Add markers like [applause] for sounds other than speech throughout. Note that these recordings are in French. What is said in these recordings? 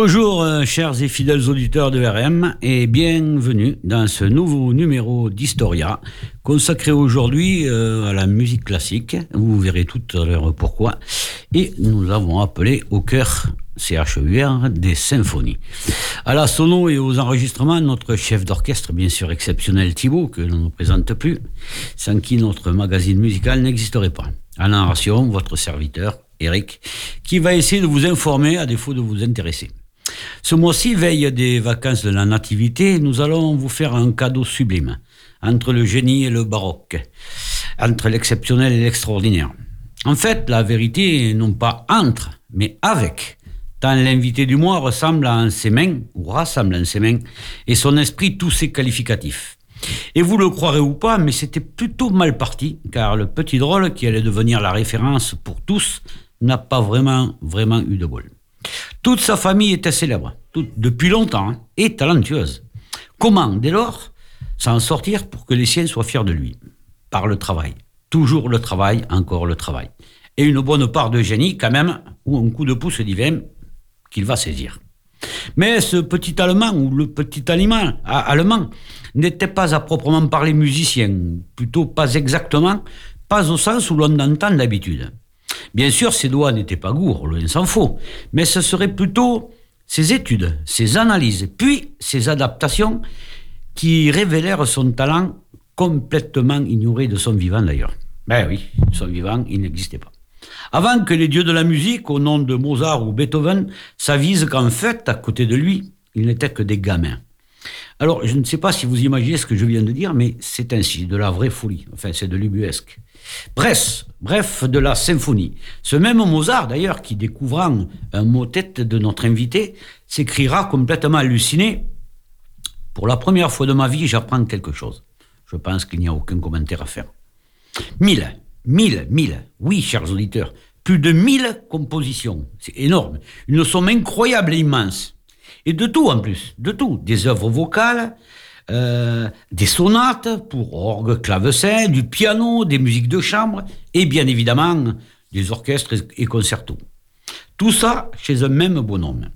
Bonjour euh, chers et fidèles auditeurs de RM et bienvenue dans ce nouveau numéro d'Historia consacré aujourd'hui euh, à la musique classique. Vous verrez tout à l'heure pourquoi. Et nous avons appelé au cœur CHUR des symphonies. À la sono et aux enregistrements, notre chef d'orchestre, bien sûr exceptionnel Thibault, que l'on ne présente plus, sans qui notre magazine musical n'existerait pas. À la narration, votre serviteur, Eric, qui va essayer de vous informer à défaut de vous intéresser. Ce mois-ci, veille des vacances de la Nativité, nous allons vous faire un cadeau sublime, entre le génie et le baroque, entre l'exceptionnel et l'extraordinaire. En fait, la vérité, non pas entre, mais avec. Tant l'invité du mois ressemble à ses mains, ou rassemble en ses mains, et son esprit tous ses qualificatifs. Et vous le croirez ou pas, mais c'était plutôt mal parti, car le petit drôle qui allait devenir la référence pour tous n'a pas vraiment, vraiment eu de bol. Toute sa famille était célèbre, depuis longtemps, hein, et talentueuse. Comment, dès lors, s'en sortir pour que les siens soient fiers de lui? Par le travail. Toujours le travail, encore le travail. Et une bonne part de génie, quand même, ou un coup de pouce divin qu'il va saisir. Mais ce petit Allemand, ou le petit allemand, allemand n'était pas à proprement parler musicien, plutôt pas exactement, pas au sens où l'on entend d'habitude. Bien sûr, ses doigts n'étaient pas gourds, loin s'en faut, mais ce serait plutôt ses études, ses analyses, puis ses adaptations qui révélèrent son talent complètement ignoré de son vivant d'ailleurs. Ben oui, son vivant, il n'existait pas. Avant que les dieux de la musique, au nom de Mozart ou Beethoven, s'avisent qu'en fait, à côté de lui, il n'était que des gamins. Alors, je ne sais pas si vous imaginez ce que je viens de dire, mais c'est ainsi, de la vraie folie. Enfin, c'est de l'ubuesque. Bref, bref, de la symphonie. Ce même Mozart, d'ailleurs, qui découvrant un motet de notre invité, s'écrira complètement halluciné. Pour la première fois de ma vie, j'apprends quelque chose. Je pense qu'il n'y a aucun commentaire à faire. Mille, mille, mille. Oui, chers auditeurs, plus de mille compositions. C'est énorme. Une somme incroyable et immense. Et de tout en plus, de tout. Des œuvres vocales, euh, des sonates pour orgue, clavecin, du piano, des musiques de chambre et bien évidemment des orchestres et concertos. Tout ça chez un même bonhomme.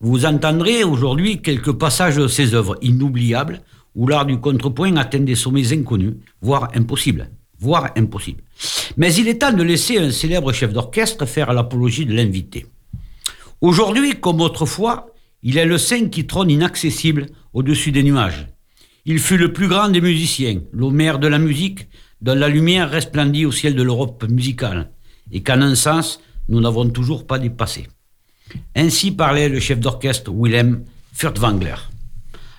Vous entendrez aujourd'hui quelques passages de ces œuvres inoubliables où l'art du contrepoint atteint des sommets inconnus, voire impossibles. Voire impossibles. Mais il est temps de laisser un célèbre chef d'orchestre faire l'apologie de l'invité. Aujourd'hui, comme autrefois, il est le saint qui trône inaccessible au-dessus des nuages. Il fut le plus grand des musiciens, l'Homère de la musique, dont la lumière resplendit au ciel de l'Europe musicale, et qu'en un sens, nous n'avons toujours pas dépassé. Ainsi parlait le chef d'orchestre Willem Furtwängler.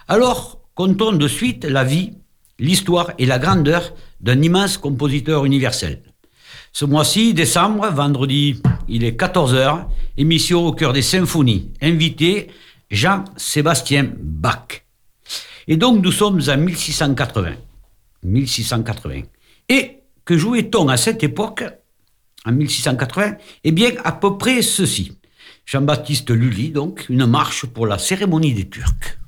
Alors, comptons de suite la vie, l'histoire et la grandeur d'un immense compositeur universel. Ce mois-ci, décembre, vendredi, il est 14h, émission au cœur des symphonies. Invité Jean-Sébastien Bach. Et donc nous sommes en 1680. 1680. Et que jouait-on à cette époque, en 1680 Eh bien, à peu près ceci. Jean-Baptiste Lully, donc, une marche pour la cérémonie des Turcs.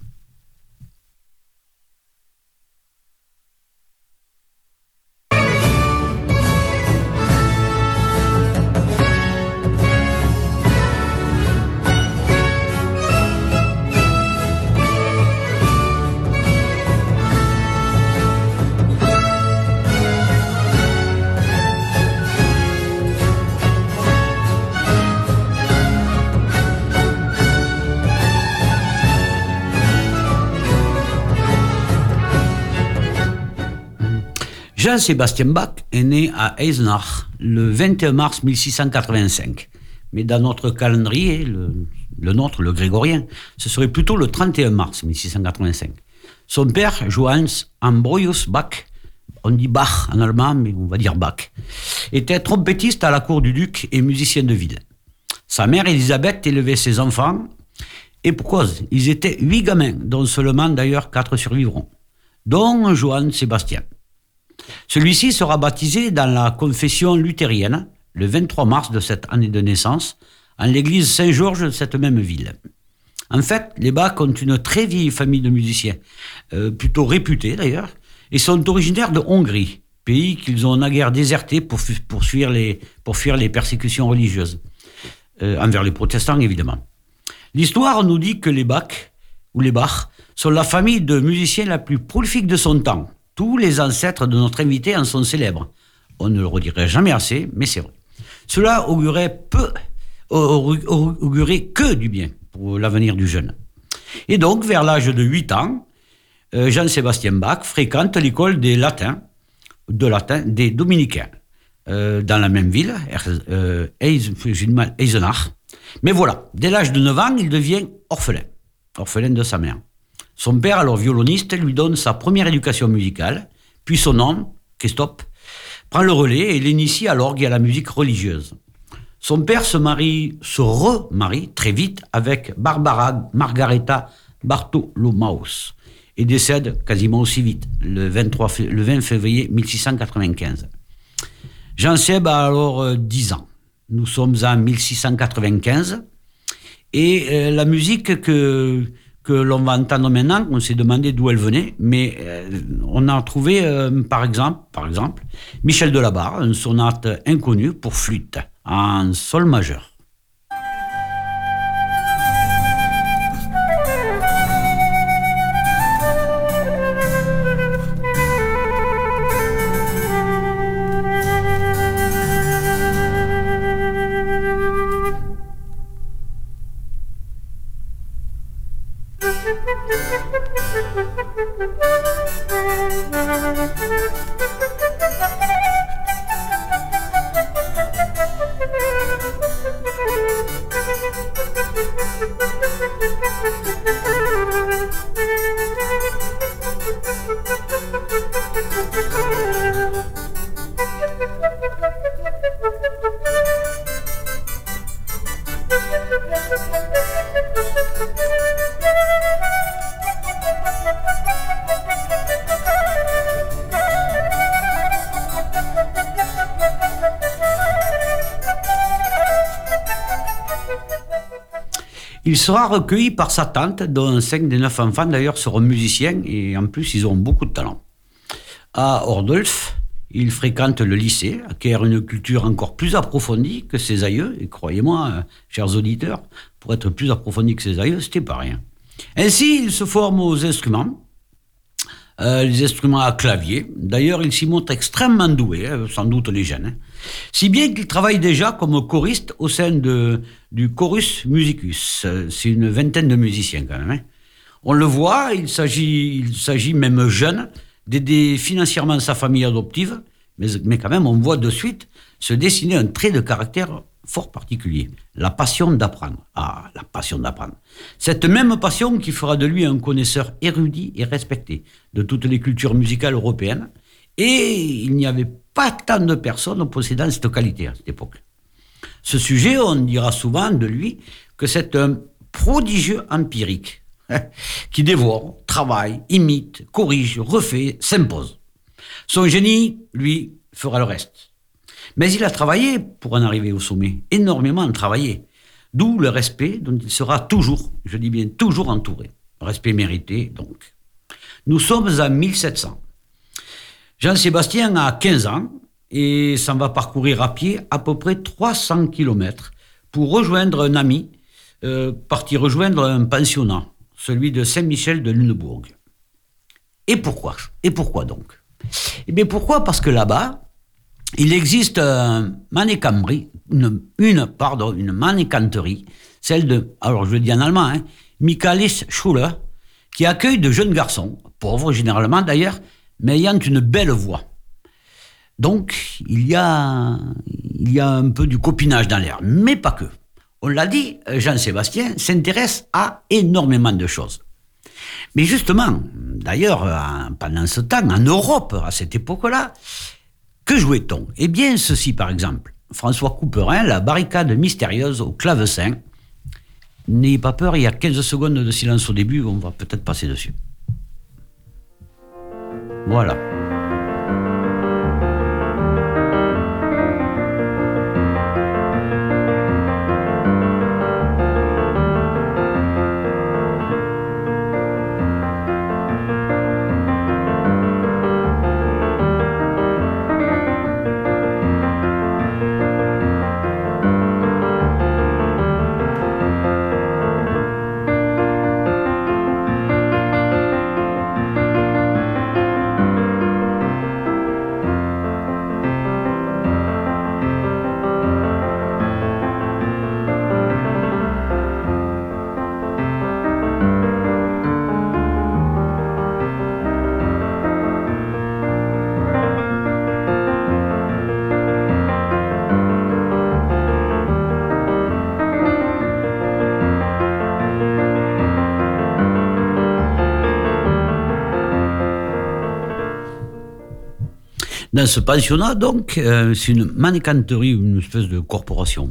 Jean-Sébastien Bach est né à Eisenach le 21 mars 1685. Mais dans notre calendrier, le, nôtre, le grégorien, ce serait plutôt le 31 mars 1685. Son père, Johannes Ambrosius Bach, on dit Bach en allemand, mais on va dire Bach, était trompettiste à la cour du duc et musicien de ville. Sa mère, Elisabeth, élevait ses enfants, et pour cause, ils étaient huit gamins, dont seulement d'ailleurs quatre survivront, dont Johann Sébastien. Celui-ci sera baptisé dans la confession luthérienne le 23 mars de cette année de naissance, en l'église Saint-Georges de cette même ville. En fait, les Bach ont une très vieille famille de musiciens, euh, plutôt réputés d'ailleurs, et sont originaires de Hongrie, pays qu'ils ont naguère déserté pour, fuir les, persécutions religieuses, euh, envers les protestants évidemment. L'histoire nous dit que les Bach, ou les Bach, sont la famille de musiciens la plus prolifique de son temps. Tous les ancêtres de notre invité en sont célèbres. On ne le redirait jamais assez, mais c'est vrai. Cela augurait peu, augurait que du bien pour l'avenir du jeune. Et donc, vers l'âge de 8 ans, euh, Jean-Sébastien Bach fréquente l'école des latins, de latin des dominicains, euh, dans la même ville, euh, Eisenach. Mais voilà, dès l'âge de 9 ans, il devient orphelin, orphelin de sa mère. Son père, alors violoniste, lui donne sa première éducation musicale, puis son homme, Christophe, prend le relais et l'initie à l'orgue et à la musique religieuse. Son père se marie, se remarie très vite avec Barbara Margareta Bartholomaus et décède quasiment aussi vite, le, 23, le 20 février 1695. Jean Seb a alors 10 euh, ans. Nous sommes en 1695 et euh, la musique que, que l'on va entendre maintenant, on s'est demandé d'où elle venait, mais euh, on a trouvé par exemple, par exemple Michel Delabarre, une sonate inconnue pour flûte en sol majeur. Il sera recueilli par sa tante, dont cinq des neuf enfants d'ailleurs seront musiciens et en plus ils auront beaucoup de talent. À Ordolf, il fréquente le lycée, acquiert une culture encore plus approfondie que ses aïeux, et croyez-moi, euh, chers auditeurs, pour être plus approfondi que ses aïeux, c'était pas rien. Ainsi, il se forme aux instruments, euh, les instruments à clavier. D'ailleurs, il s'y montre extrêmement doué, hein, sans doute les jeunes. Hein. Si bien qu'il travaille déjà comme choriste au sein de, du Chorus Musicus. C'est une vingtaine de musiciens quand même. Hein. On le voit, il s'agit, il s'agit même jeune d'aider financièrement sa famille adoptive, mais, mais quand même on voit de suite se dessiner un trait de caractère fort particulier, la passion d'apprendre. Ah, la passion d'apprendre. Cette même passion qui fera de lui un connaisseur érudit et respecté de toutes les cultures musicales européennes. Et il n'y avait pas tant de personnes possédant cette qualité à cette époque. Ce sujet, on dira souvent de lui que c'est un prodigieux empirique qui dévore, travaille, imite, corrige, refait, s'impose. Son génie, lui, fera le reste. Mais il a travaillé pour en arriver au sommet, énormément travaillé. D'où le respect dont il sera toujours, je dis bien toujours entouré. Respect mérité, donc. Nous sommes en 1700. Jean-Sébastien a 15 ans et s'en va parcourir à pied à peu près 300 km pour rejoindre un ami, euh, parti rejoindre un pensionnat, celui de Saint-Michel de Lunebourg. Et pourquoi? Et pourquoi donc? Eh bien pourquoi? Parce que là-bas, il existe un une, une, une manicanterie, celle de, alors je le dis en allemand, hein, Michaelis Schuller, qui accueille de jeunes garçons, pauvres généralement d'ailleurs, mais ayant une belle voix. Donc, il y a, il y a un peu du copinage dans l'air, mais pas que. On l'a dit, Jean-Sébastien s'intéresse à énormément de choses. Mais justement, d'ailleurs, pendant ce temps, en Europe, à cette époque-là, que jouait-on? Eh bien, ceci par exemple. François Couperin, la barricade mystérieuse au clavecin. N'ayez pas peur, il y a 15 secondes de silence au début, on va peut-être passer dessus. Voilà. Dans ce pensionnat, donc, euh, c'est une manicanterie, une espèce de corporation.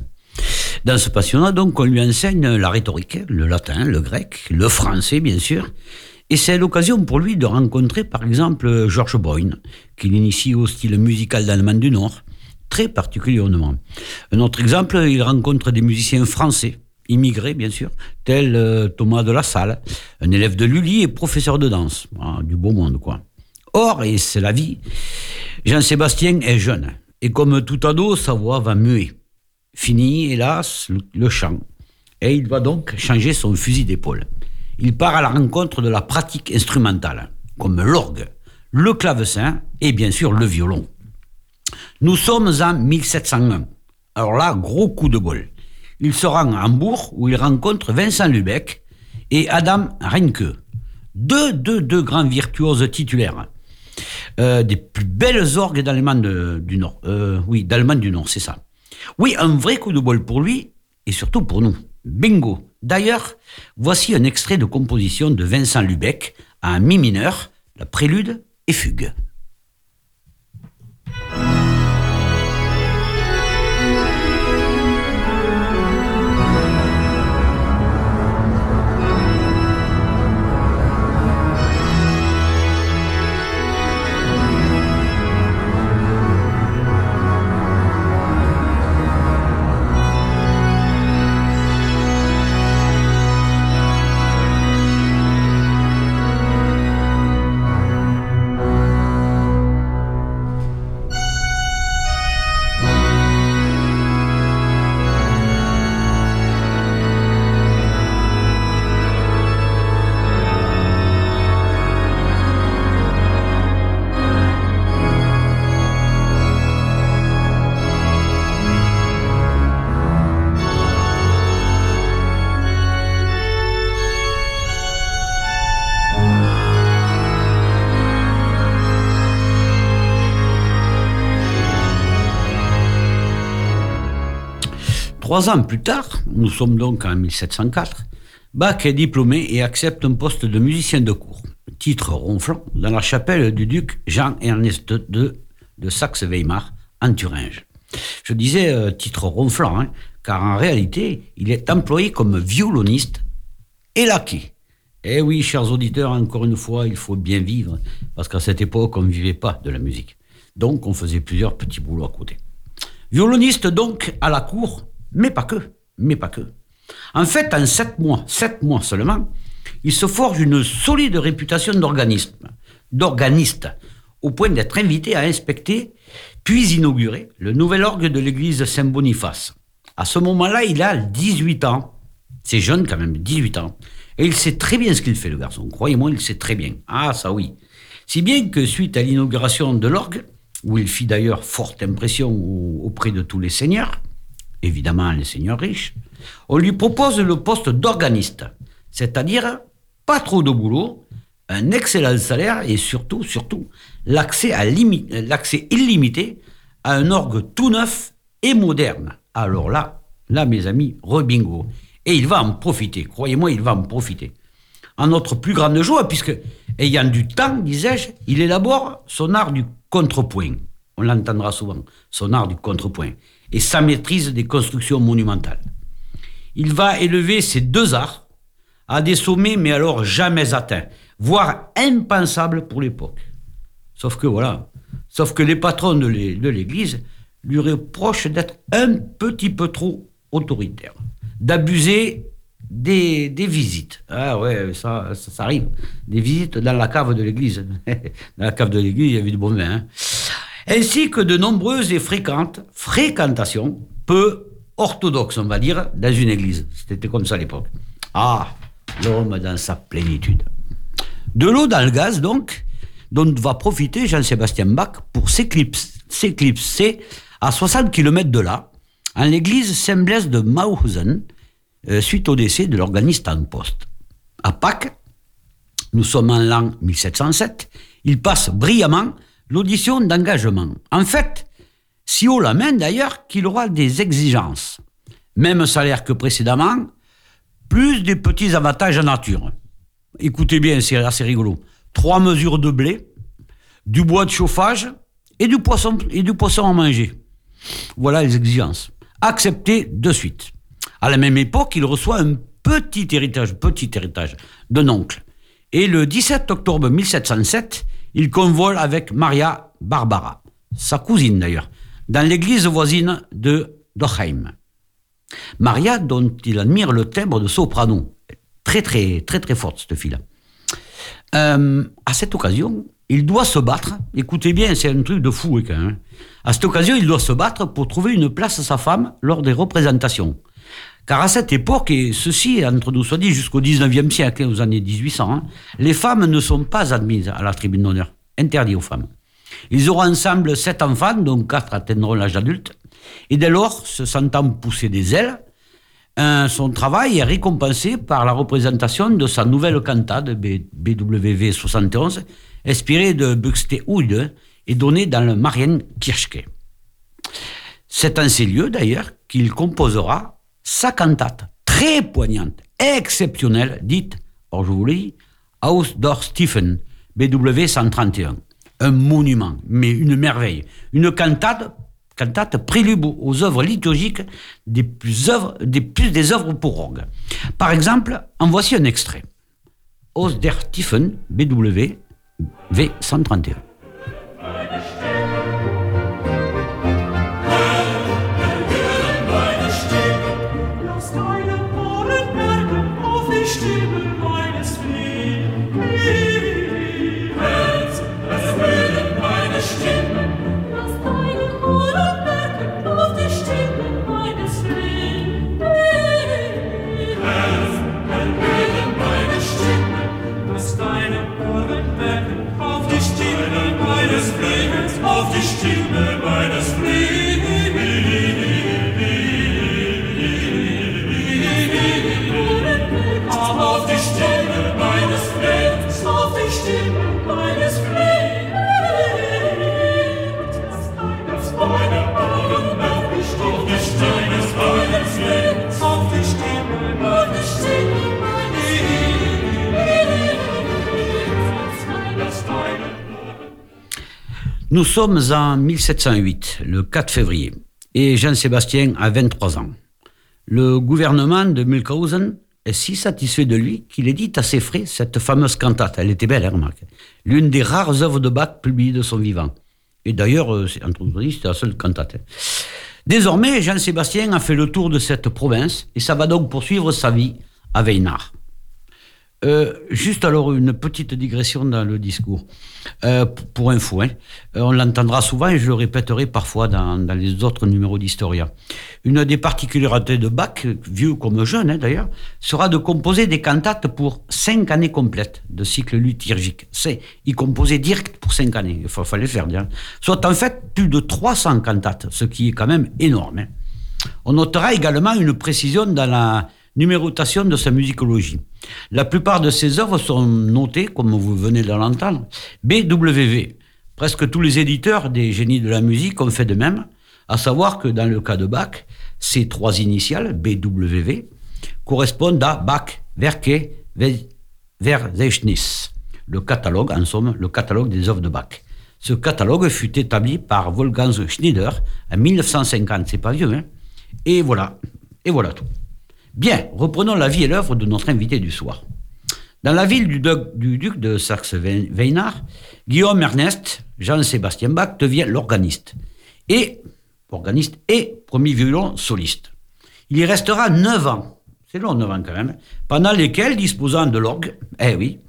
Dans ce pensionnat, donc, on lui enseigne la rhétorique, le latin, le grec, le français, bien sûr. Et c'est l'occasion pour lui de rencontrer, par exemple, George Boyne, qui l'initie au style musical d'Allemagne du Nord, très particulièrement. Un autre exemple, il rencontre des musiciens français, immigrés bien sûr, tels euh, Thomas de la Salle, un élève de Lully et professeur de danse, ah, du beau monde quoi. Or, et c'est la vie, Jean-Sébastien est jeune, et comme tout ado, sa voix va muer. Fini, hélas, le chant. Et il va donc changer son fusil d'épaule. Il part à la rencontre de la pratique instrumentale, comme l'orgue, le clavecin et bien sûr le violon. Nous sommes en 1701. Alors là, gros coup de bol il se rend à Hambourg où il rencontre Vincent Lubeck et Adam Reinke, deux, deux, deux grands virtuoses titulaires. Euh, des plus belles orgues d'Allemagne du Nord. Euh, oui, d'Allemagne du Nord, c'est ça. Oui, un vrai coup de bol pour lui et surtout pour nous. Bingo. D'ailleurs, voici un extrait de composition de Vincent Lubeck à mi mineur, la prélude et fugue. Trois ans plus tard, nous sommes donc en 1704, Bach est diplômé et accepte un poste de musicien de cour, titre ronflant, dans la chapelle du duc Jean-Ernest II de Saxe-Weimar, en Thuringe. Je disais euh, titre ronflant, hein, car en réalité, il est employé comme violoniste et laquais. Eh oui, chers auditeurs, encore une fois, il faut bien vivre, parce qu'à cette époque, on ne vivait pas de la musique. Donc, on faisait plusieurs petits boulots à côté. Violoniste donc à la cour, mais pas que, mais pas que. En fait, en sept mois, sept mois seulement, il se forge une solide réputation d'organiste, d'organiste, au point d'être invité à inspecter, puis inaugurer le nouvel orgue de l'église Saint-Boniface. À ce moment-là, il a 18 ans. C'est jeune quand même, 18 ans. Et il sait très bien ce qu'il fait, le garçon. Croyez-moi, il sait très bien. Ah, ça oui. Si bien que suite à l'inauguration de l'orgue, où il fit d'ailleurs forte impression auprès de tous les seigneurs, évidemment les seigneurs riches, on lui propose le poste d'organiste, c'est-à-dire pas trop de boulot, un excellent salaire et surtout, surtout, l'accès, illimité à un orgue tout neuf et moderne. Alors là, là, mes amis, rebingo. Et il va en profiter, croyez-moi, il va en profiter. En notre plus grande joie, puisque, ayant du temps, disais-je, il élabore son art du contrepoint. On l'entendra souvent, son art du contrepoint et sa maîtrise des constructions monumentales. Il va élever ces deux arts à des sommets, mais alors jamais atteints, voire impensables pour l'époque. Sauf que voilà, sauf que les patrons de l'Église lui reprochent d'être un petit peu trop autoritaire, d'abuser des, visites. Ah ouais, ça, ça, arrive. Des visites dans la cave de l'église. [laughs] dans la cave de l'église, il y avait du bon vin. Hein ainsi que de nombreuses et fréquentes fréquentations, peu orthodoxes, on va dire, dans une église. C'était comme ça à l'époque. Ah, l'homme dans sa plénitude. De l'eau dans le gaz, donc, dont va profiter Jean-Sébastien Bach pour s'éclipser à 60 km de là, en l'église Saint-Blaise de Mauthausen, euh, suite au décès de l'organiste en poste. À Pâques, nous sommes en l'an 1707, il passe brillamment l'audition d'engagement. En fait, si haut la main d'ailleurs qu'il aura des exigences. Même salaire que précédemment, plus des petits avantages en nature. Écoutez bien, c'est assez rigolo. Trois mesures de blé, du bois de chauffage et du poisson, et du poisson à manger. Voilà les exigences. Accepté de suite. À la même époque, il reçoit un petit héritage, petit héritage d'un oncle. Et le 17 octobre 1707, il convole avec Maria Barbara, sa cousine d'ailleurs, dans l'église voisine de Dochheim. Maria, dont il admire le timbre de soprano, très très très très forte cette fille-là. Euh, à cette occasion, il doit se battre. Écoutez bien, c'est un truc de fou hein, même. À cette occasion, il doit se battre pour trouver une place à sa femme lors des représentations. Car à cette époque, et ceci entre nous soit dit jusqu'au 19e siècle, aux années 1800, hein, les femmes ne sont pas admises à la tribune d'honneur, interdit aux femmes. Ils auront ensemble sept enfants, dont quatre atteindront l'âge adulte, et dès lors, se sentant pousser des ailes, son travail est récompensé par la représentation de sa nouvelle cantate BWV 71, inspirée de Buxtehude et donnée dans le Marienkirche. C'est en ces lieux d'ailleurs qu'il composera sa cantate très poignante, exceptionnelle, dite, or je vous le dis, Haus Dor Stephen, BW 131. Un monument, mais une merveille. Une cantate, cantate prélude aux œuvres liturgiques des plus, œuvres, des plus des œuvres pour orgue. Par exemple, en voici un extrait. Haus der Stephen, BW131. Nous sommes en 1708, le 4 février, et Jean-Sébastien a 23 ans. Le gouvernement de Mülkhausen est si satisfait de lui qu'il édite à ses frais cette fameuse cantate. Elle était belle, hein, remarque. L'une des rares œuvres de Bach publiées de son vivant. Et d'ailleurs, euh, entre nous c'était la seule cantate. Hein. Désormais, Jean-Sébastien a fait le tour de cette province et ça va donc poursuivre sa vie à Weimar. Euh, juste alors une petite digression dans le discours. Euh, pour info, hein. Euh, on l'entendra souvent et je le répéterai parfois dans, les autres numéros d'Historia. Une des particularités de Bach, vieux comme jeune hein, d'ailleurs, sera de composer des cantates pour cinq années complètes de cycle liturgique. C'est, il composait direct pour cinq années, il fallait faire bien. Soit en fait plus de 300 cantates, ce qui est quand même énorme. Hein. On notera également une précision dans la numérotation de sa musicologie. La plupart de ses œuvres sont notées, comme vous venez de l'entendre, BWV. Presque tous les éditeurs des génies de la musique ont fait de même, à savoir que dans le cas de Bach, ces trois initiales, BWV, correspondent à Bach, Werke, Verzeichnis, le catalogue, en somme, le catalogue des œuvres de Bach. Ce catalogue fut établi par Wolfgang Schneider en 1950, c'est pas vieux, hein Et voilà, et voilà tout. Bien, reprenons la vie et l'œuvre de notre invité du soir. Dans la ville du, duc de Saxe-Weimar, Guillaume Ernest, Jean-Sébastien Bach devient l'organiste. Et, organiste et premier violon soliste. Il y restera neuf ans, c'est long neuf ans quand même, pendant lesquels, disposant de l'orgue, eh oui,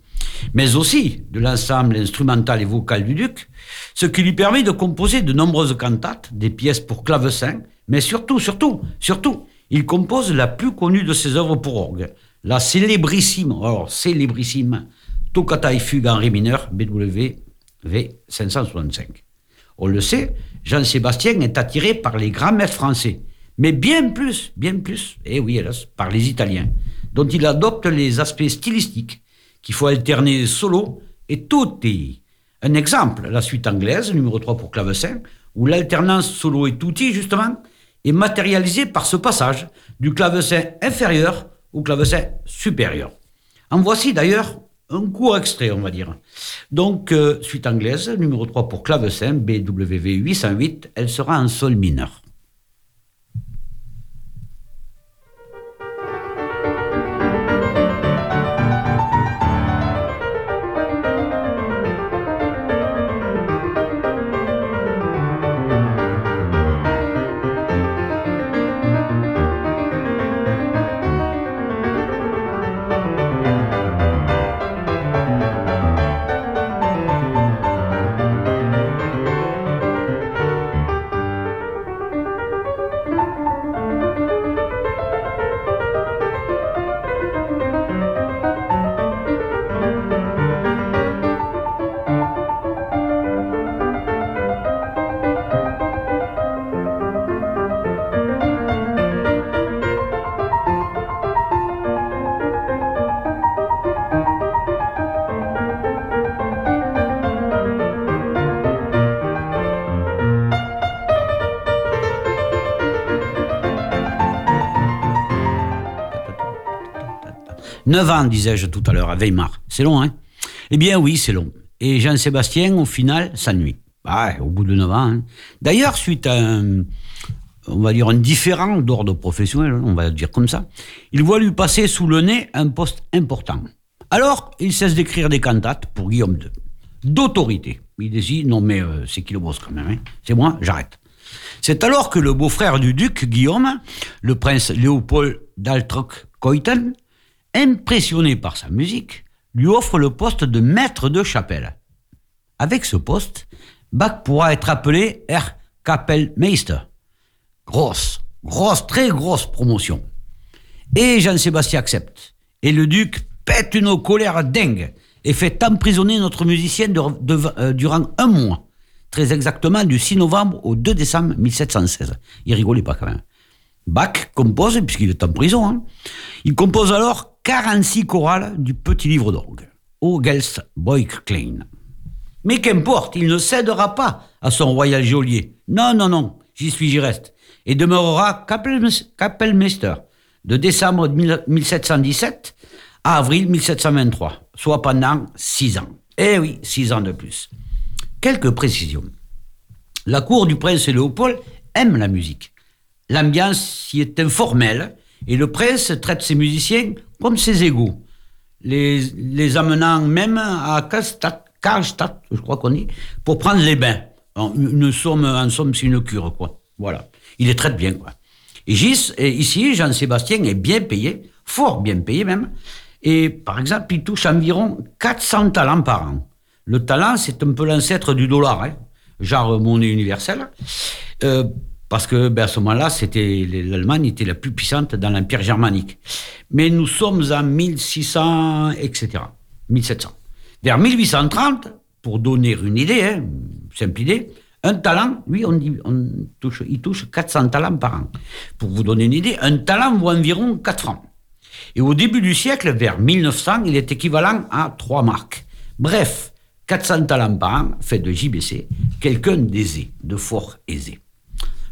mais aussi de l'ensemble instrumental et vocal du duc, ce qui lui permet de composer de nombreuses cantates, des pièces pour clavecin, mais surtout, surtout, surtout, il compose la plus connue de ses œuvres pour orgue, la célébrissime, alors célébrissime, Toccata et fugue en ré mineur, BWV 565. On le sait, Jean-Sébastien est attiré par les grands maîtres français, mais bien plus, bien plus, et eh oui, hélas, par les Italiens, dont il adopte les aspects stylistiques, qu'il faut alterner solo et tutti. Un exemple, la suite anglaise, numéro 3 pour clavecin, où l'alternance solo et tutti, justement, est matérialisé par ce passage du clavecin inférieur au clavecin supérieur. En voici d'ailleurs un court extrait, on va dire. Donc, euh, suite anglaise, numéro 3 pour clavecin, BWV 808, elle sera en sol mineur. Neuf ans, disais-je tout à l'heure, à Weimar. C'est long, hein? Eh bien oui, c'est long. Et Jean-Sébastien, au final, s'ennuie. Ah, au bout de neuf ans. Hein. D'ailleurs, suite à un, on va dire un différent d'ordre professionnel, on va dire comme ça, il voit lui passer sous le nez un poste important. Alors, il cesse d'écrire des cantates pour Guillaume II. D'autorité. Il décide, non mais euh, c'est qui le boss quand même hein C'est moi, j'arrête. C'est alors que le beau-frère du duc, Guillaume, le prince Léopold d'Altrock-Coyten, impressionné par sa musique, lui offre le poste de maître de chapelle. Avec ce poste, Bach pourra être appelé Herr Kapellmeister. Grosse, grosse, très grosse promotion. Et Jean-Sébastien accepte. Et le duc pète une colère dingue et fait emprisonner notre musicien euh, durant un mois. Très exactement du 6 novembre au 2 décembre 1716. Il rigolait pas quand même. Bach compose, puisqu'il est en prison, hein. il compose alors 46 chorales du petit livre d'orgue, au Gelst Klein. Mais qu'importe, il ne cédera pas à son royal geôlier. Non, non, non, j'y suis, j'y reste. Et demeurera Kapellmeister de décembre 1717 à avril 1723, soit pendant six ans. Eh oui, six ans de plus. Quelques précisions. La cour du prince Léopold aime la musique. L'ambiance y est informelle et le prince traite ses musiciens comme ses égaux, les, les amenant même à Karlstadt, je crois qu'on dit, pour prendre les bains. En, une somme, en somme, c'est une cure, quoi. Voilà. Il les traite bien, quoi. Et ici, Jean-Sébastien est bien payé, fort bien payé même. Et par exemple, il touche environ 400 talents par an. Le talent, c'est un peu l'ancêtre du dollar, hein, genre monnaie universelle. Euh, parce que ben, à ce moment-là, l'Allemagne était la plus puissante dans l'empire germanique. Mais nous sommes en 1600, etc., 1700. Vers 1830, pour donner une idée, hein, simple idée, un talent, lui, il touche 400 talents par an. Pour vous donner une idée, un talent vaut environ 4 francs. Et au début du siècle, vers 1900, il est équivalent à 3 marques. Bref, 400 talents par an fait de JBC quelqu'un d'aisé, de fort aisé.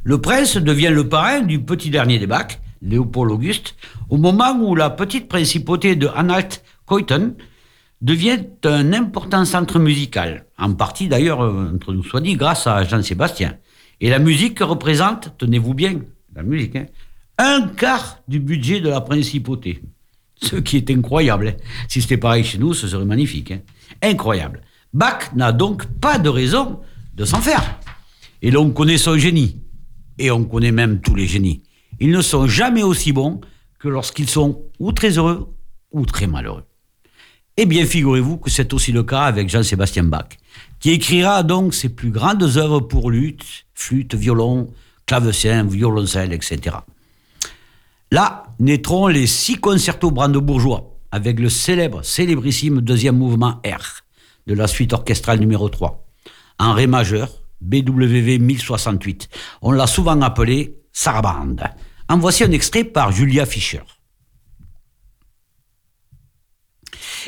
Le prince devient le parrain du petit dernier des bacs, Léopold Auguste, au moment où la petite principauté de Anhalt-Köthen devient un important centre musical, en partie d'ailleurs, entre nous soit dit, grâce à Jean-Sébastien. Et la musique représente, tenez-vous bien, la musique, hein, un quart du budget de la principauté. Ce qui est incroyable. Hein. Si c'était pareil chez nous, ce serait magnifique. Hein. Incroyable. Bach n'a donc pas de raison de s'en faire. Et l'on connaît son génie et on connaît même tous les génies. Ils ne sont jamais aussi bons que lorsqu'ils sont ou très heureux ou très malheureux. Eh bien, figurez-vous que c'est aussi le cas avec Jean-Sébastien Bach, qui écrira donc ses plus grandes œuvres pour lutte, flûte, violon, clavecin, violoncelle, etc. Là naîtront les six concertos brandebourgeois, avec le célèbre, célébrissime deuxième mouvement R de la suite orchestrale numéro 3, en Ré majeur, BWV 1068. On l'a souvent appelé Sarabande. En voici un extrait par Julia Fischer.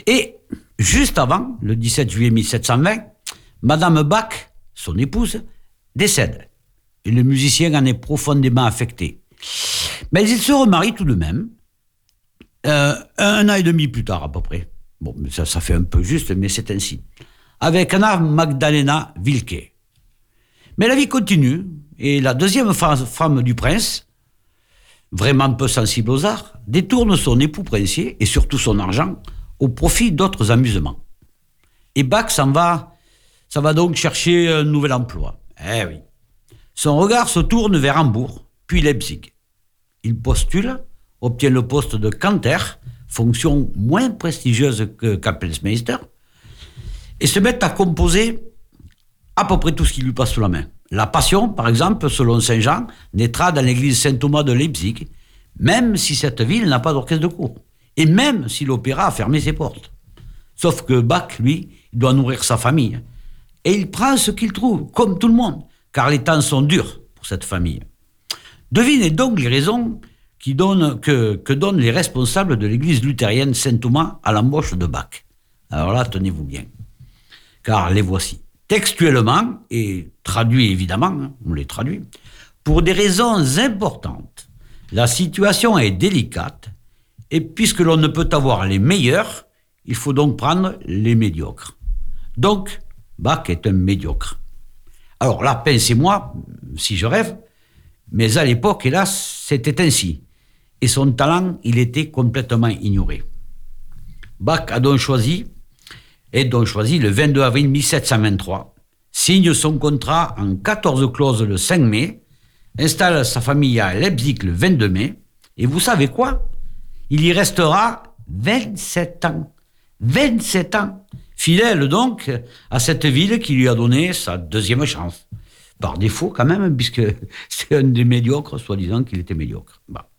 Et juste avant, le 17 juillet 1720, Madame Bach, son épouse, décède. Et le musicien en est profondément affecté. Mais il se remarie tout de même, euh, un an et demi plus tard à peu près. Bon, ça, ça fait un peu juste, mais c'est ainsi. Avec Anna Magdalena Wilke. Mais la vie continue, et la deuxième femme du prince, vraiment peu sensible aux arts, détourne son époux princier, et surtout son argent, au profit d'autres amusements. Et Bach s'en va, ça va donc chercher un nouvel emploi. Eh oui. Son regard se tourne vers Hambourg, puis Leipzig. Il postule, obtient le poste de canteur, fonction moins prestigieuse que Kapellmeister, et se met à composer à peu près tout ce qui lui passe sous la main. La Passion, par exemple, selon Saint Jean, naîtra dans l'église Saint-Thomas de Leipzig, même si cette ville n'a pas d'orchestre de cour, et même si l'opéra a fermé ses portes. Sauf que Bach, lui, doit nourrir sa famille. Et il prend ce qu'il trouve, comme tout le monde, car les temps sont durs pour cette famille. Devinez donc les raisons qui donnent, que, que donnent les responsables de l'église luthérienne Saint-Thomas à l'embauche de Bach. Alors là, tenez-vous bien, car les voici. Textuellement, et traduit évidemment, hein, on les traduit, pour des raisons importantes, la situation est délicate, et puisque l'on ne peut avoir les meilleurs, il faut donc prendre les médiocres. Donc, Bach est un médiocre. Alors là, pensez-moi, si je rêve, mais à l'époque, hélas, c'était ainsi et son talent, il était complètement ignoré. Bach a donc choisi, et donc choisi le 22 avril 1723, signe son contrat en 14 clauses le 5 mai, installe sa famille à Leipzig le 22 mai, et vous savez quoi? Il y restera 27 ans. 27 ans Fidèle donc à cette ville qui lui a donné sa deuxième chance. Par défaut quand même, [laughs] puisque c'est un des médiocres, soi-disant qu'il était médiocre. Bah.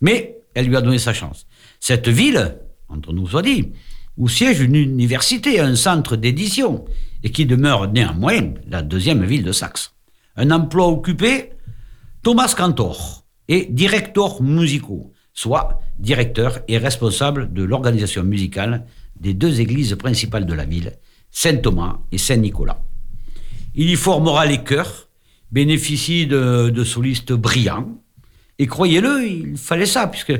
Mais elle lui a donné sa chance. Cette ville, entre nous soit dit, où siège une université, un centre d'édition, et qui demeure néanmoins la deuxième ville de Saxe. Un emploi occupé, Thomas Cantor est directeur musicaux, soit directeur et responsable de l'organisation musicale des deux églises principales de la ville, Saint-Thomas et Saint-Nicolas. Il y formera les chœurs, bénéficie de, de solistes brillants, et croyez-le, il fallait ça, puisque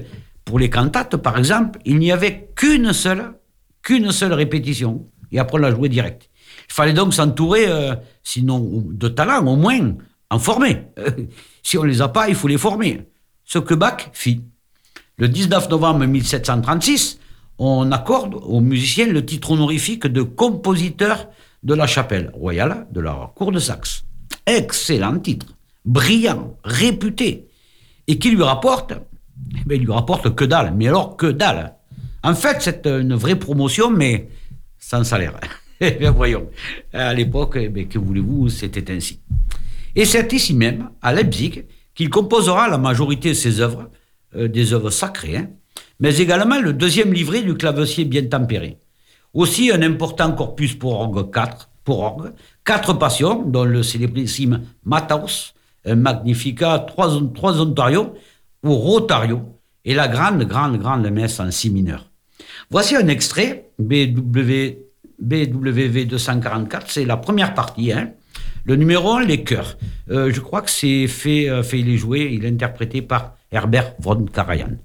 pour les cantates, par exemple, il n'y avait qu'une seule, qu'une seule répétition, et après on la jouait direct. Il fallait donc s'entourer, euh, sinon de talents, au moins en former. [laughs] si on les a pas, il faut les former. Ce que Bach fit. Le 19 novembre 1736, on accorde aux musiciens le titre honorifique de compositeur de la chapelle royale de la cour de Saxe. Excellent titre, brillant, réputé et qui lui rapporte, eh bien, il lui rapporte que dalle. Mais alors, que dalle? En fait, c'est une vraie promotion, mais sans salaire. [laughs] Eh bien, voyons. À l'époque, eh que voulez-vous, c'était ainsi. Et c'est ici même, à Leipzig, qu'il composera la majorité de ses œuvres, euh, des œuvres sacrées, hein, mais également le deuxième livret du clavecier bien tempéré. Aussi un important corpus pour orgue 4, pour orgue, quatre passions, dont le célébrissime Matthaus, un Magnificat, trois, trois Ontario ou Rotario, et la grande, grande, grande messe en si mineur. Voici un extrait, BW, BWV 244, c'est la première partie. Hein. Le numéro 1, les chœurs. Euh, je crois que c'est fait, euh, fait les jouer, il est interprété par Herbert von Karajan.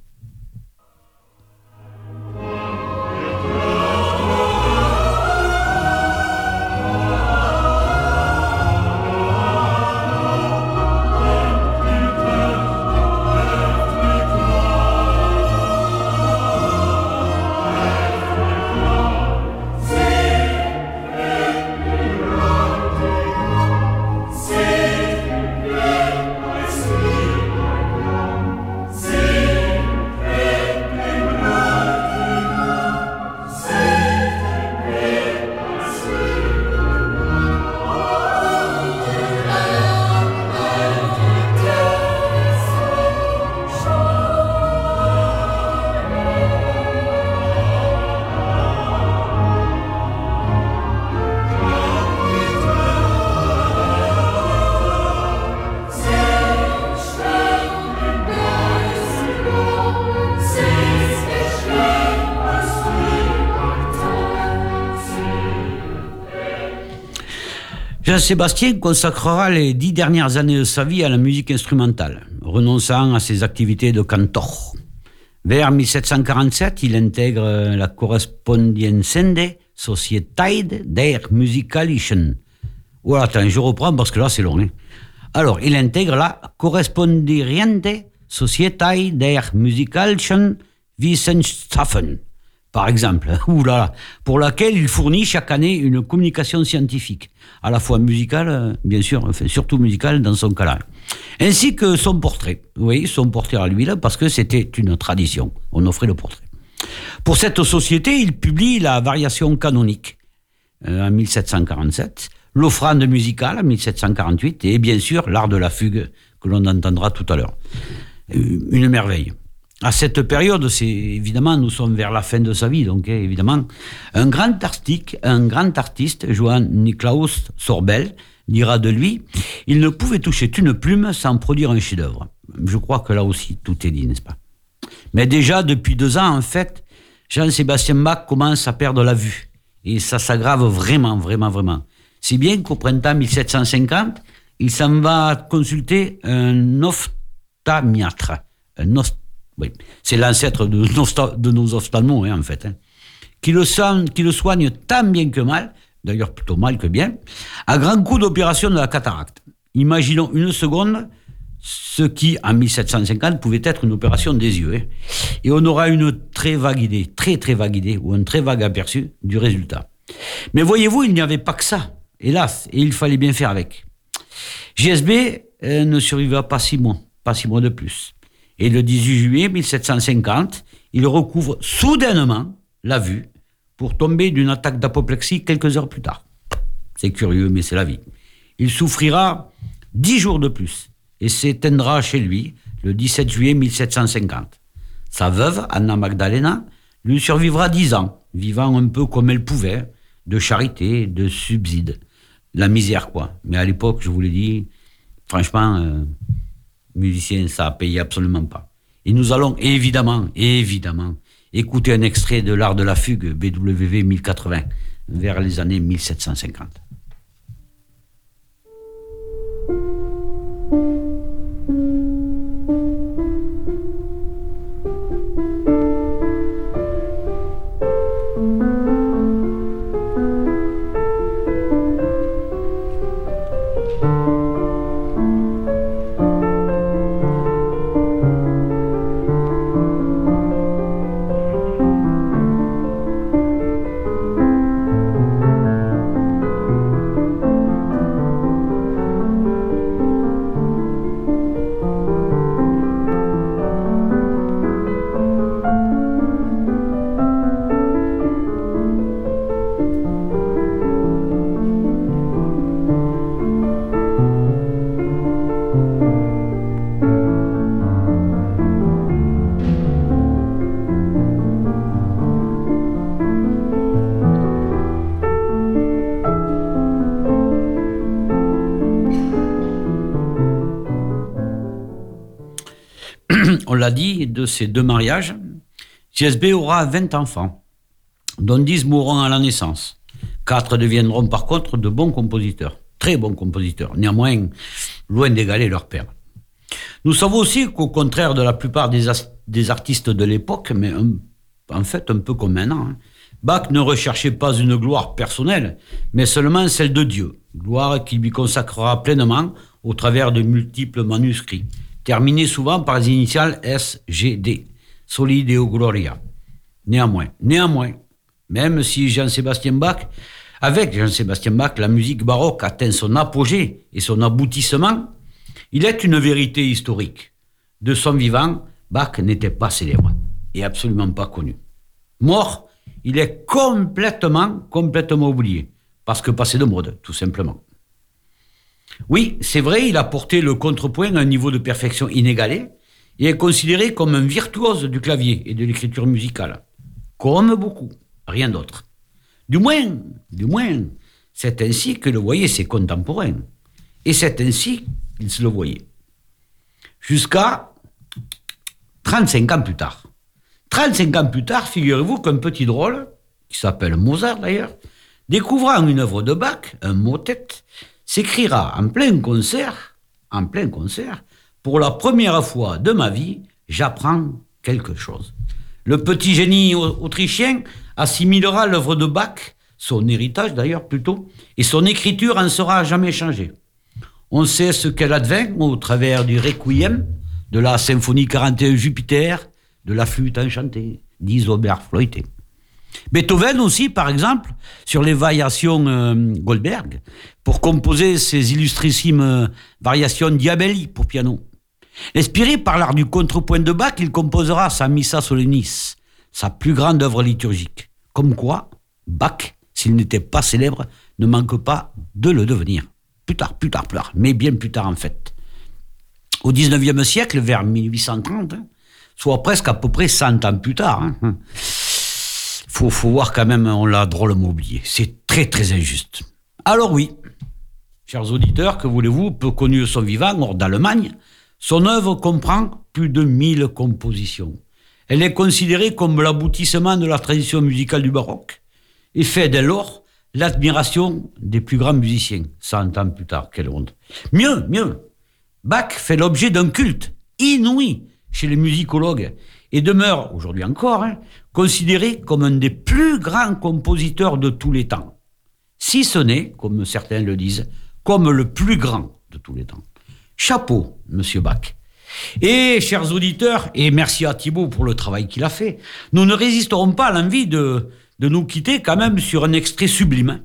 Jean-Sébastien consacrera les dix dernières années de sa vie à la musique instrumentale, renonçant à ses activités de cantor. Vers 1747, il intègre la Correspondienzende Societeit der Musikalischen. Voilà, attends, je reprends parce que là c'est long. Hein. Alors, il intègre la Correspondierende Societeit der Musikalischen Wissenschaften par exemple, oulala, pour laquelle il fournit chaque année une communication scientifique, à la fois musicale, bien sûr, enfin, surtout musicale dans son cas-là, ainsi que son portrait. Oui, son portrait à lui, là, parce que c'était une tradition. On offrait le portrait. Pour cette société, il publie la variation canonique euh, en 1747, l'offrande musicale en 1748 et bien sûr l'art de la fugue que l'on entendra tout à l'heure. Euh, une merveille à cette période, c'est évidemment, nous sommes vers la fin de sa vie, donc hein, évidemment, un grand artiste, un grand artiste, Johann Niklaus Sorbel, dira de lui, il ne pouvait toucher une plume sans produire un chef-d'œuvre. Je crois que là aussi, tout est dit, n'est-ce pas? Mais déjà, depuis deux ans, en fait, Jean-Sébastien Bach commence à perdre la vue. Et ça s'aggrave vraiment, vraiment, vraiment. Si bien qu'au printemps 1750, il s'en va consulter un ophtalmiatre, un oui. C'est l'ancêtre de, de, nos ophtalmos, hein, en fait. Hein. Qui, le soigne, tant bien que mal, d'ailleurs plutôt mal que bien, à grand coup d'opération de la cataracte. Imaginons une seconde ce qui, en 1750, pouvait être une opération des yeux. Hein. Et on aura une très vague idée, très très vague idée, ou un très vague aperçu du résultat. Mais voyez-vous, il n'y avait pas que ça, hélas, et il fallait bien faire avec. GSB euh, ne survivra pas six mois, pas six mois de plus. Et le 18 juillet 1750, il recouvre soudainement la vue pour tomber d'une attaque d'apoplexie quelques heures plus tard. C'est curieux, mais c'est la vie. Il souffrira dix jours de plus et s'éteindra chez lui le 17 juillet 1750. Sa veuve, Anna Magdalena, lui survivra dix ans, vivant un peu comme elle pouvait, de charité, de subside. La misère, quoi. Mais à l'époque, je vous l'ai dit, franchement, euh, musicien, ça a payé absolument pas. Et nous allons évidemment, évidemment, écouter un extrait de l'art de la fugue, BWV 1080, vers les années 1750. De ces deux mariages, GSB aura 20 enfants, dont 10 mourront à la naissance. Quatre deviendront par contre de bons compositeurs, très bons compositeurs, néanmoins loin d'égaler leur père. Nous savons aussi qu'au contraire de la plupart des, artistes de l'époque, mais en fait un peu comme maintenant, hein, Bach ne recherchait pas une gloire personnelle, mais seulement celle de Dieu, gloire qui lui consacrera pleinement au travers de multiples manuscrits terminé souvent par les initiales SGD, Soli Deo Gloria. Néanmoins, néanmoins, même si Jean-Sébastien Bach, avec Jean-Sébastien Bach, la musique baroque atteint son apogée et son aboutissement, il est une vérité historique. De son vivant, Bach n'était pas célèbre et absolument pas connu. Mort, il est complètement, complètement oublié, parce que passé de mode, tout simplement. Oui, c'est vrai, il a porté le contrepoint à un niveau de perfection inégalé et est considéré comme un virtuose du clavier et de l'écriture musicale. Comme beaucoup, rien d'autre. Du moins, du moins, c'est ainsi que le voyaient ses contemporains. Et c'est ainsi qu'ils se le voyaient. Jusqu'à 35 ans plus tard. 35 ans plus tard, figurez-vous qu'un petit drôle, qui s'appelle Mozart d'ailleurs, découvrant une œuvre de Bach, un motet, s'écrira en plein concert, en plein concert, pour la première fois de ma vie, j'apprends quelque chose. Le petit génie autrichien assimilera l'œuvre de Bach, son héritage d'ailleurs plutôt, et son écriture en sera jamais changée. On sait ce qu'elle advint au travers du Requiem, de la symphonie 41 Jupiter, de la flûte enchantée d'Isobert Floité. Beethoven aussi, par exemple, sur les variations euh, Goldberg, pour composer ses illustrissimes euh, variations Diabelli pour piano. Inspiré par l'art du contrepoint de Bach, il composera sa Missa Solenis, sa plus grande œuvre liturgique. Comme quoi, Bach, s'il n'était pas célèbre, ne manque pas de le devenir. Plus tard, plus tard, plus tard, mais bien plus tard en fait. Au XIXe siècle, vers 1830, hein, soit presque à peu près 100 ans plus tard, hein, faut, faut voir quand même, on l'a drôlement oublié. C'est très très injuste. Alors oui, chers auditeurs, que voulez-vous, peu connu son vivant, hors d'Allemagne, son œuvre comprend plus de 1000 compositions. Elle est considérée comme l'aboutissement de la tradition musicale du baroque et fait dès lors l'admiration des plus grands musiciens. Cent ans plus tard, quelle honte. Mieux, mieux, Bach fait l'objet d'un culte inouï chez les musicologues et demeure, aujourd'hui encore, hein, considéré comme un des plus grands compositeurs de tous les temps. Si ce n'est, comme certains le disent, comme le plus grand de tous les temps. Chapeau, monsieur Bach. Et, chers auditeurs, et merci à Thibault pour le travail qu'il a fait, nous ne résisterons pas à l'envie de, nous quitter quand même sur un extrait sublime.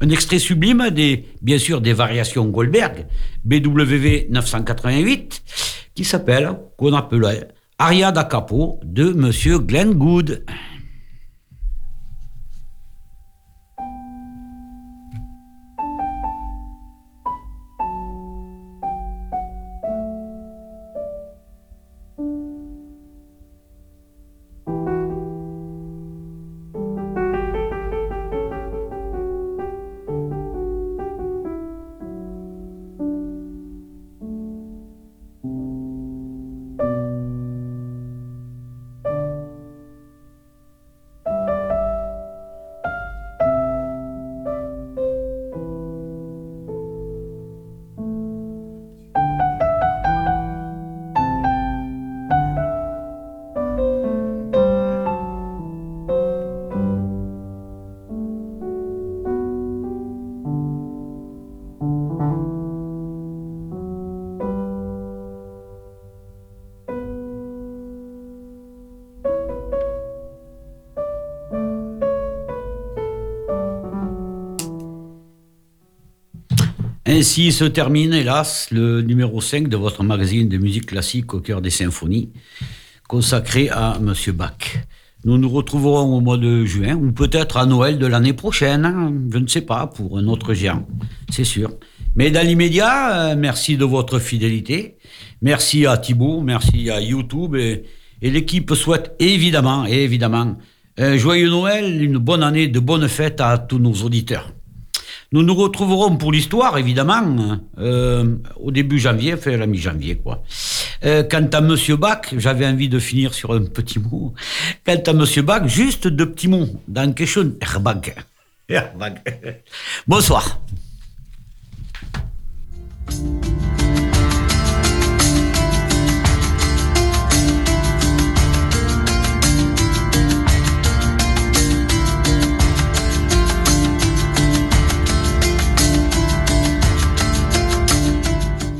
Un extrait sublime des, bien sûr, des variations Goldberg, BWV 988, qui s'appelle, qu'on appelait Aria da Capo de monsieur Glenn Good. Ainsi se termine, hélas, le numéro 5 de votre magazine de musique classique au cœur des symphonies, consacré à M. Bach. Nous nous retrouverons au mois de juin, ou peut-être à Noël de l'année prochaine, hein, je ne sais pas, pour un autre géant, c'est sûr. Mais dans l'immédiat, euh, merci de votre fidélité. Merci à Thibault, merci à YouTube. Et, et l'équipe souhaite évidemment, évidemment, un joyeux Noël, une bonne année, de bonnes fêtes à tous nos auditeurs. Nous nous retrouverons pour l'histoire, évidemment, euh, au début janvier, enfin la mi-janvier, quoi. Euh, quant à Monsieur Bach, j'avais envie de finir sur un petit mot. Quant à Monsieur Bach, juste deux petits mots. Dans quelque Herbag. Bonsoir.